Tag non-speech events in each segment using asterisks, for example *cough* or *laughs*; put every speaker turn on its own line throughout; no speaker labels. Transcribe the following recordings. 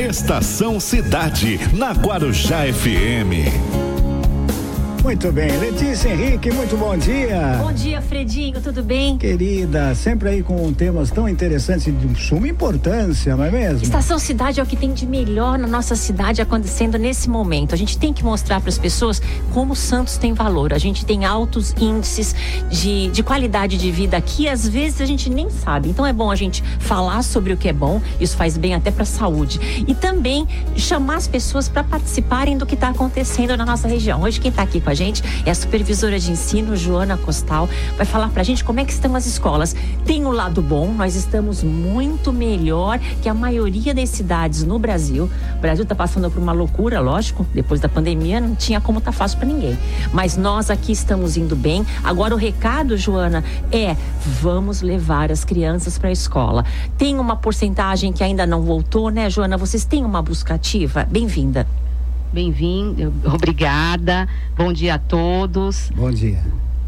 Estação Cidade, na Guarujá FM.
Muito bem, Letícia Henrique, muito bom dia.
Bom dia, Fredinho, tudo bem?
Querida, sempre aí com temas tão interessantes e de suma importância, não é mesmo?
Estação Cidade é o que tem de melhor na nossa cidade acontecendo nesse momento. A gente tem que mostrar para as pessoas como Santos tem valor. A gente tem altos índices de, de qualidade de vida aqui, às vezes a gente nem sabe. Então é bom a gente falar sobre o que é bom, isso faz bem até para a saúde. E também chamar as pessoas para participarem do que está acontecendo na nossa região. Hoje quem está aqui com com a gente é a supervisora de ensino, Joana Costal. Vai falar pra gente como é que estão as escolas. Tem o lado bom, nós estamos muito melhor que a maioria das cidades no Brasil. O Brasil está passando por uma loucura, lógico, depois da pandemia não tinha como tá fácil para ninguém. Mas nós aqui estamos indo bem. Agora o recado, Joana, é vamos levar as crianças para a escola. Tem uma porcentagem que ainda não voltou, né, Joana? Vocês têm uma busca ativa? Bem-vinda.
Bem-vindo, obrigada. Bom dia a todos.
Bom dia.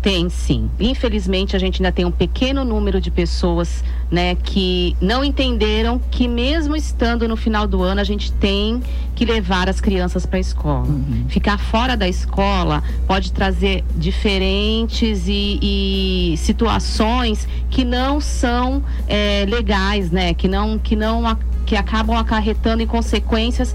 Tem sim. Infelizmente a gente ainda tem um pequeno número de pessoas, né, que não entenderam que mesmo estando no final do ano a gente tem que levar as crianças para a escola. Uhum. Ficar fora da escola pode trazer diferentes e, e situações que não são é, legais, né, que não que não que acabam acarretando em consequências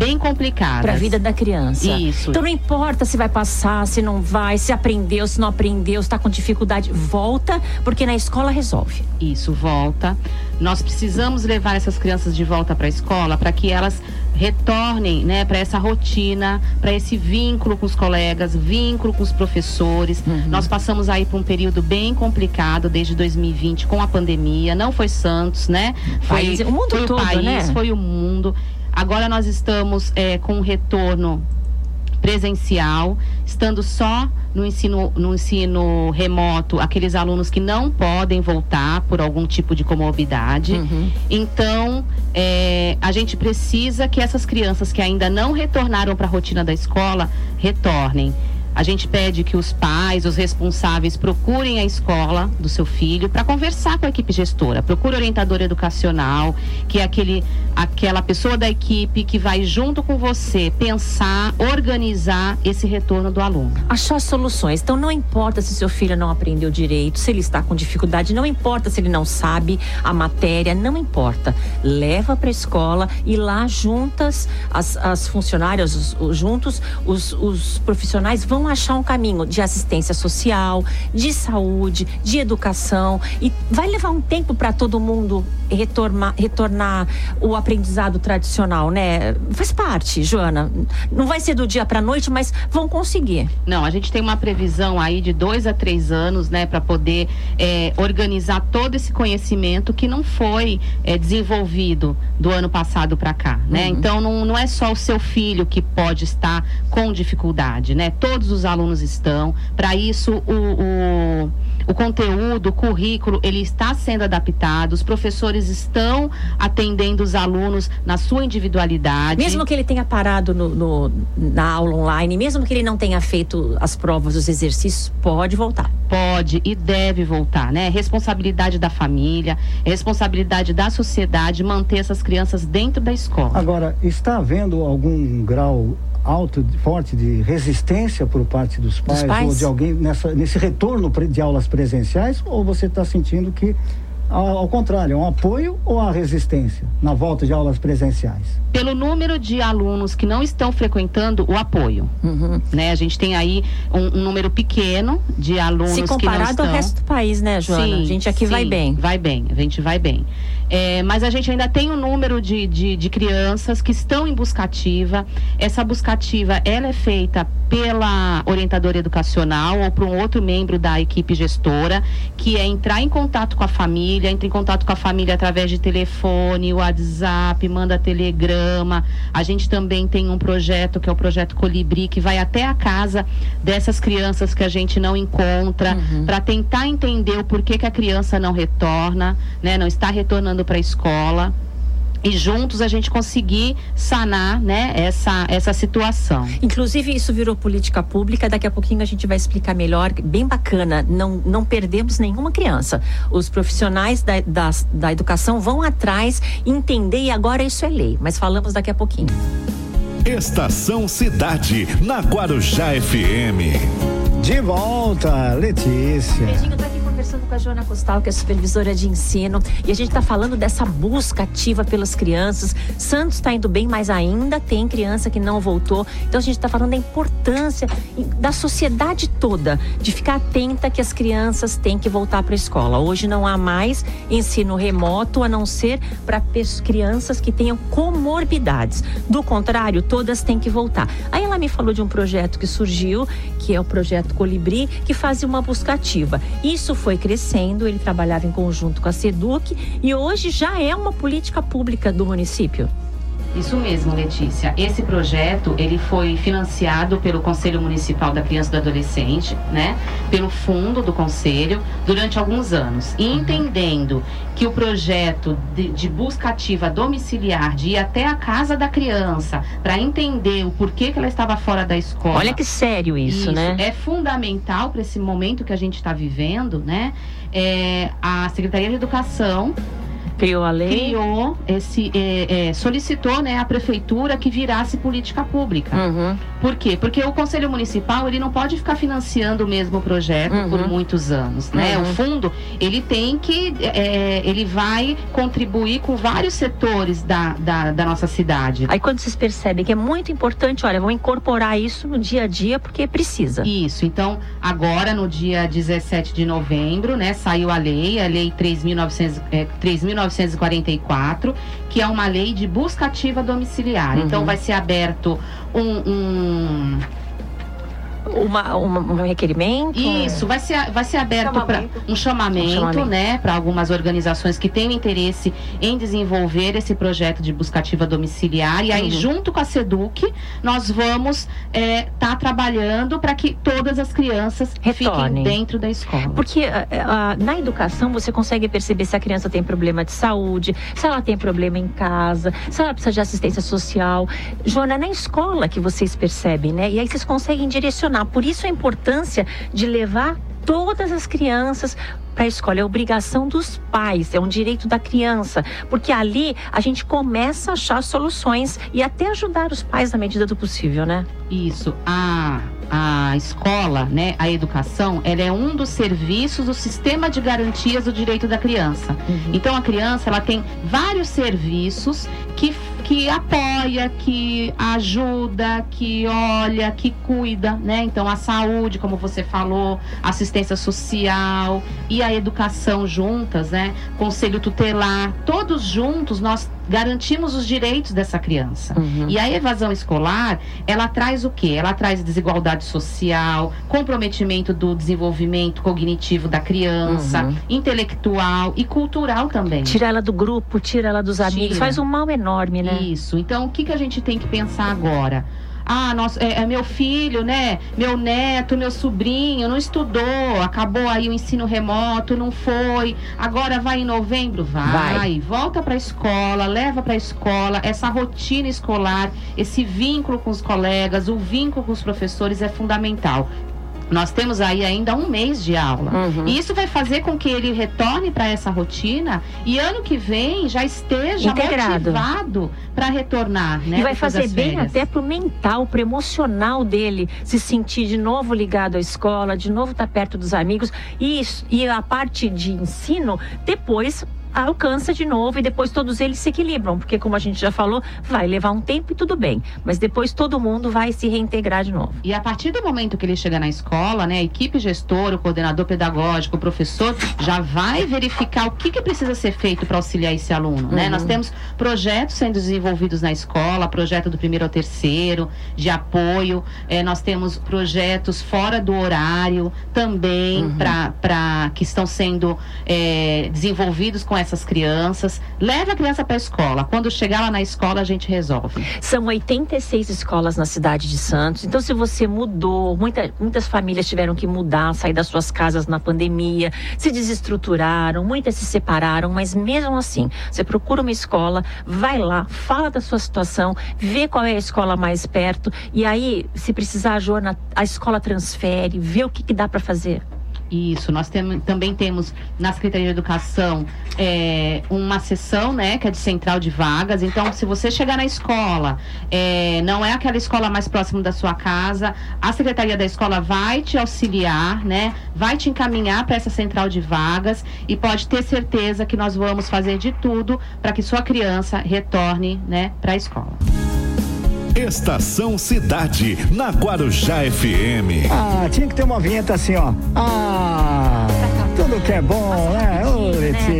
bem complicadas.
Para a vida da criança.
Isso.
Então não importa se vai passar, se não vai, se aprendeu, se não aprendeu, se está com dificuldade, volta, porque na escola resolve.
Isso, volta. Nós precisamos levar essas crianças de volta para a escola para que elas retornem, né, para essa rotina, para esse vínculo com os colegas, vínculo com os professores. Uhum. Nós passamos aí por um período bem complicado desde 2020 com a pandemia. Não foi Santos, né?
Foi país, o mundo
foi
todo,
o país,
né?
foi o mundo. Agora nós estamos é, com um retorno presencial, estando só no ensino, no ensino remoto, aqueles alunos que não podem voltar por algum tipo de comorbidade. Uhum. Então, é, a gente precisa que essas crianças que ainda não retornaram para a rotina da escola retornem. A gente pede que os pais, os responsáveis, procurem a escola do seu filho para conversar com a equipe gestora. Procure orientador educacional, que é aquele, aquela pessoa da equipe que vai junto com você pensar, organizar esse retorno do aluno.
Achar soluções. Então não importa se seu filho não aprendeu direito, se ele está com dificuldade, não importa se ele não sabe a matéria, não importa. Leva para a escola e lá juntas as, as funcionárias, os, os, juntos os, os profissionais vão achar um caminho de assistência social, de saúde, de educação e vai levar um tempo para todo mundo retornar, retornar o aprendizado tradicional, né? Faz parte, Joana. Não vai ser do dia para noite, mas vão conseguir.
Não, a gente tem uma previsão aí de dois a três anos, né, para poder é, organizar todo esse conhecimento que não foi é, desenvolvido do ano passado para cá, né? Uhum. Então não, não é só o seu filho que pode estar com dificuldade, né? Todos os alunos estão. Para isso o, o o conteúdo, o currículo, ele está sendo adaptado, os professores estão atendendo os alunos na sua individualidade.
Mesmo que ele tenha parado no, no, na aula online, mesmo que ele não tenha feito as provas, os exercícios, pode voltar.
Pode e deve voltar, né? Responsabilidade da família, responsabilidade da sociedade manter essas crianças dentro da escola.
Agora, está havendo algum grau alto, forte de resistência por parte dos pais, dos pais? ou de alguém nessa, nesse retorno de aulas presenciais? Ou você está sentindo que ao, contrário, é um apoio ou a resistência na volta de aulas presenciais?
Pelo número de alunos que não estão frequentando, o apoio. Uhum. Né? A gente tem aí um, um, número pequeno de alunos Se
comparado
estão...
ao resto do país, né, Joana? Sim, a gente aqui
sim,
vai bem.
Vai bem, a gente vai bem. É, mas a gente ainda tem um número de, de, de crianças que estão em buscativa. Essa buscativa, ela é feita pela orientadora educacional ou por um outro membro da equipe gestora, que é entrar em contato com a família, entra em contato com a família através de telefone, WhatsApp, manda telegrama. A gente também tem um projeto que é o projeto Colibri, que vai até a casa dessas crianças que a gente não encontra, uhum. para tentar entender o porquê que a criança não retorna, né, não está retornando para a escola. e juntos a gente conseguir sanar né, essa, essa situação.
Inclusive, isso virou política pública, daqui a pouquinho a gente vai explicar melhor, bem bacana, não, não perdemos nenhuma criança. Os profissionais da, da, da educação vão atrás, entender e agora isso é lei, mas falamos daqui a pouquinho.
Estação Cidade, na Guarujá FM.
De volta, Letícia.
Beijinho, tô aqui com a Joana Costal, que é supervisora de ensino, e a gente está falando dessa busca ativa pelas crianças. Santos está indo bem, mas ainda tem criança que não voltou. Então a gente está falando da importância da sociedade toda de ficar atenta que as crianças têm que voltar para a escola. Hoje não há mais ensino remoto, a não ser para crianças que tenham comorbidades. Do contrário, todas têm que voltar. Aí ela me falou de um projeto que surgiu, que é o projeto Colibri, que fazia uma busca ativa. Isso foi crescendo, ele trabalhava em conjunto com a SEDUC e hoje já é uma política pública do município.
Isso mesmo, Letícia. Esse projeto ele foi financiado pelo Conselho Municipal da Criança e do Adolescente, né? Pelo fundo do conselho durante alguns anos. E entendendo que o projeto de, de busca ativa domiciliar, de ir até a casa da criança para entender o porquê que ela estava fora da escola.
Olha que sério isso, isso né?
É fundamental para esse momento que a gente está vivendo, né? É, a Secretaria de Educação
criou a lei,
criou esse, é, é, solicitou, né, a prefeitura que virasse política pública. Uhum. Por quê? Porque o conselho municipal ele não pode ficar financiando o mesmo projeto uhum. por muitos anos, né? Uhum. O fundo ele tem que, é, ele vai contribuir com vários setores da, da, da, nossa cidade.
Aí quando vocês percebem que é muito importante, olha, vão incorporar isso no dia a dia porque precisa.
Isso. Então agora no dia 17 de novembro, né, saiu a lei, a lei 3.900 é, 3.900 1944, que é uma lei de busca ativa domiciliar. Então, uhum. Então vai ser aberto um, um
uma, uma, um requerimento?
Isso, vai ser, vai ser aberto para um chamamento, um chamamento. né, para algumas organizações que têm interesse em desenvolver esse projeto de buscativa domiciliar. E aí, uhum. junto com a SEDUC, nós vamos estar é, tá trabalhando para que todas as crianças Retornem. fiquem dentro da escola.
Porque uh, na educação você consegue perceber se a criança tem problema de saúde, se ela tem problema em casa, se ela precisa de assistência social. Joana, é na escola que vocês percebem, né? E aí vocês conseguem direcionar por isso a importância de levar todas as crianças para a escola. É obrigação dos pais, é um direito da criança. Porque ali a gente começa a achar soluções e até ajudar os pais na medida do possível, né?
Isso. A, a escola, né, a educação, ela é um dos serviços do sistema de garantias do direito da criança. Uhum. Então a criança ela tem vários serviços que que apoia, que ajuda, que olha, que cuida, né? Então a saúde, como você falou, assistência social e a educação juntas, né? Conselho tutelar, todos juntos nós garantimos os direitos dessa criança. Uhum. E a evasão escolar, ela traz o quê? Ela traz desigualdade social, comprometimento do desenvolvimento cognitivo da criança, uhum. intelectual e cultural também.
Tira ela do grupo, tira ela dos amigos, tira. faz um mal enorme, né?
Isso. Então, o que, que a gente tem que pensar agora? Ah, nosso, é, é, meu filho, né? Meu neto, meu sobrinho não estudou, acabou aí o ensino remoto, não foi. Agora vai em novembro, vai. vai. Volta para a escola, leva para a escola. Essa rotina escolar, esse vínculo com os colegas, o vínculo com os professores é fundamental. Nós temos aí ainda um mês de aula. Uhum. E isso vai fazer com que ele retorne para essa rotina e ano que vem já esteja Integrado. motivado para retornar. Né,
e vai fazer bem até para o mental, para o emocional dele, se sentir de novo ligado à escola, de novo estar tá perto dos amigos. E, e a parte de ensino, depois alcança de novo e depois todos eles se equilibram, porque como a gente já falou, vai levar um tempo e tudo bem, mas depois todo mundo vai se reintegrar de novo.
E a partir do momento que ele chega na escola, né, a equipe gestora, o coordenador pedagógico, o professor, já vai verificar o que, que precisa ser feito para auxiliar esse aluno, né? Nós uhum. temos projetos sendo desenvolvidos na escola, projeto do primeiro ao terceiro, de apoio, é, nós temos projetos fora do horário também, uhum. para que estão sendo é, desenvolvidos com essas crianças, leve a criança para a escola. Quando chegar lá na escola, a gente resolve.
São 86 escolas na cidade de Santos. Então, se você mudou, muita, muitas famílias tiveram que mudar, sair das suas casas na pandemia, se desestruturaram, muitas se separaram, mas mesmo assim, você procura uma escola, vai lá, fala da sua situação, vê qual é a escola mais perto e aí, se precisar, a Joana, a escola transfere, vê o que, que dá para fazer.
Isso, nós tem, também temos na Secretaria de Educação é, uma sessão, né, que é de central de vagas. Então, se você chegar na escola, é, não é aquela escola mais próxima da sua casa, a Secretaria da Escola vai te auxiliar, né, vai te encaminhar para essa central de vagas e pode ter certeza que nós vamos fazer de tudo para que sua criança retorne, né, para a escola.
Estação Cidade, na Guarujá FM.
Ah, tinha que ter uma vinheta assim, ó. Ah, tudo que é bom, né? Ô, né? Letícia.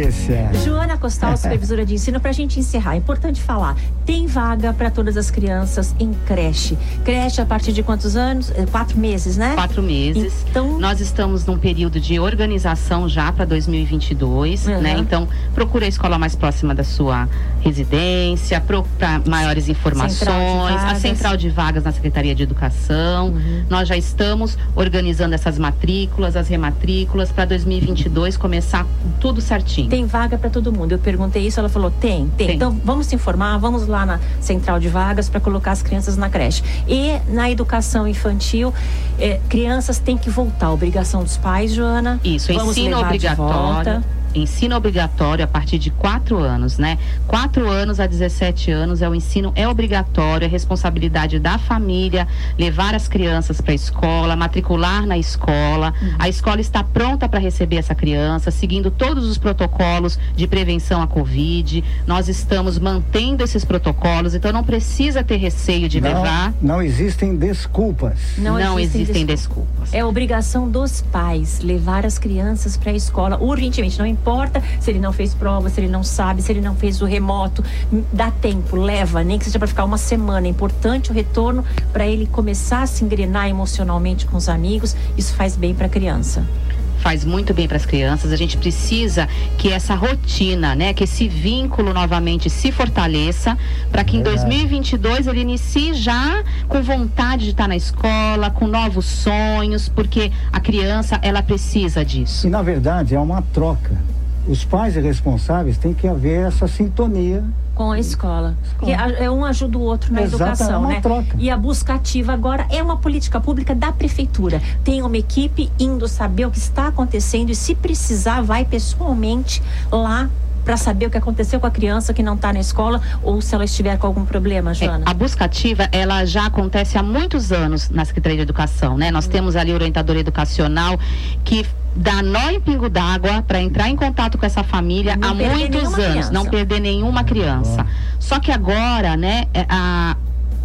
Joana Costal, supervisora *laughs* de ensino, pra gente encerrar, é importante falar, tem vaga para todas as crianças em creche. Creche a partir de quantos anos? É, quatro meses, né?
Quatro meses. Então, nós estamos num período de organização já para 2022, uhum. né? Então, procure a escola mais próxima da sua residência, para maiores informações a central de vagas na Secretaria de Educação. Uhum. Nós já estamos organizando essas matrículas, as rematrículas para 2022 começar tudo certinho.
Tem vaga para todo mundo. Eu perguntei isso, ela falou: tem, tem, tem. Então vamos se informar, vamos lá na central de vagas para colocar as crianças na creche. E na educação infantil, eh, crianças têm que voltar. Obrigação dos pais, Joana.
Isso, vamos ensino obrigatório ensino obrigatório a partir de quatro anos, né? Quatro anos a 17 anos é o ensino é obrigatório, é responsabilidade da família levar as crianças para a escola, matricular na escola. Uhum. A escola está pronta para receber essa criança, seguindo todos os protocolos de prevenção à Covid. Nós estamos mantendo esses protocolos, então não precisa ter receio de
não,
levar.
Não existem desculpas.
Não, não existem, existem desculpas. desculpas.
É obrigação dos pais levar as crianças para a escola urgentemente. Não importa se ele não fez prova, se ele não sabe, se ele não fez o remoto. Dá tempo, leva, nem que seja para ficar uma semana. É importante o retorno para ele começar a se engrenar emocionalmente com os amigos. Isso faz bem para a criança
faz muito bem para as crianças. A gente precisa que essa rotina, né, que esse vínculo novamente se fortaleça, para que em 2022 ele inicie já com vontade de estar na escola, com novos sonhos, porque a criança ela precisa disso.
E na verdade é uma troca. Os pais responsáveis têm que haver essa sintonia
com a escola. Que é um ajuda o outro na Exato, educação, é uma né? Troca. E a busca ativa agora é uma política pública da prefeitura. Tem uma equipe indo saber o que está acontecendo e se precisar vai pessoalmente lá para saber o que aconteceu com a criança que não está na escola ou se ela estiver com algum problema, Joana?
É, a busca ativa, ela já acontece há muitos anos na Secretaria de Educação, né? Nós hum. temos ali o orientador educacional que dá nó em pingo d'água para entrar em contato com essa família não há muitos anos, criança. não perder nenhuma criança. Só que agora, né, é, a,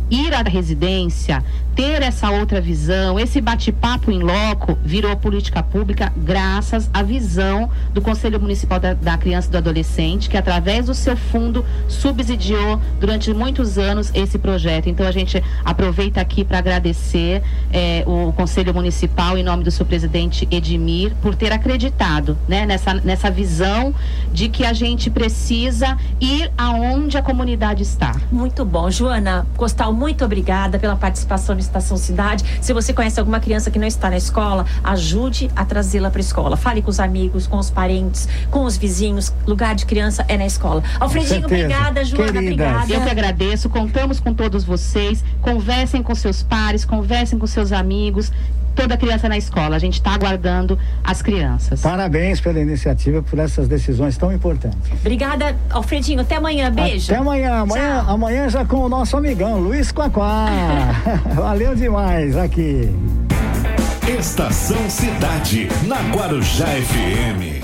ir à residência, ter essa outra visão, esse bate-papo em loco virou política pública graças à visão do Conselho Municipal da, da, Criança e do Adolescente, que através do seu fundo subsidiou durante muitos anos esse projeto. Então a gente aproveita aqui para agradecer eh, o Conselho Municipal em nome do seu presidente Edmir por ter acreditado né, nessa, nessa visão de que a gente precisa ir aonde a comunidade está.
Muito bom. Joana Costal, muito obrigada pela participação Estação Cidade. Se você conhece alguma criança que não está na escola, ajude a trazê-la para a escola. Fale com os amigos, com os parentes, com os vizinhos. Lugar de criança é na escola. Alfredinho, obrigada. Joana, Queridas. obrigada.
Eu que agradeço. Contamos com todos vocês. Conversem com seus pares, conversem com seus amigos toda criança na escola. A gente está aguardando as crianças.
Parabéns pela iniciativa, por essas decisões tão importantes.
Obrigada, Alfredinho. Até amanhã. Beijo.
Até amanhã. Amanhã, amanhã já com o nosso amigão, Luiz Quaquá. *laughs* Valeu demais aqui.
Estação Cidade, na Guarujá FM.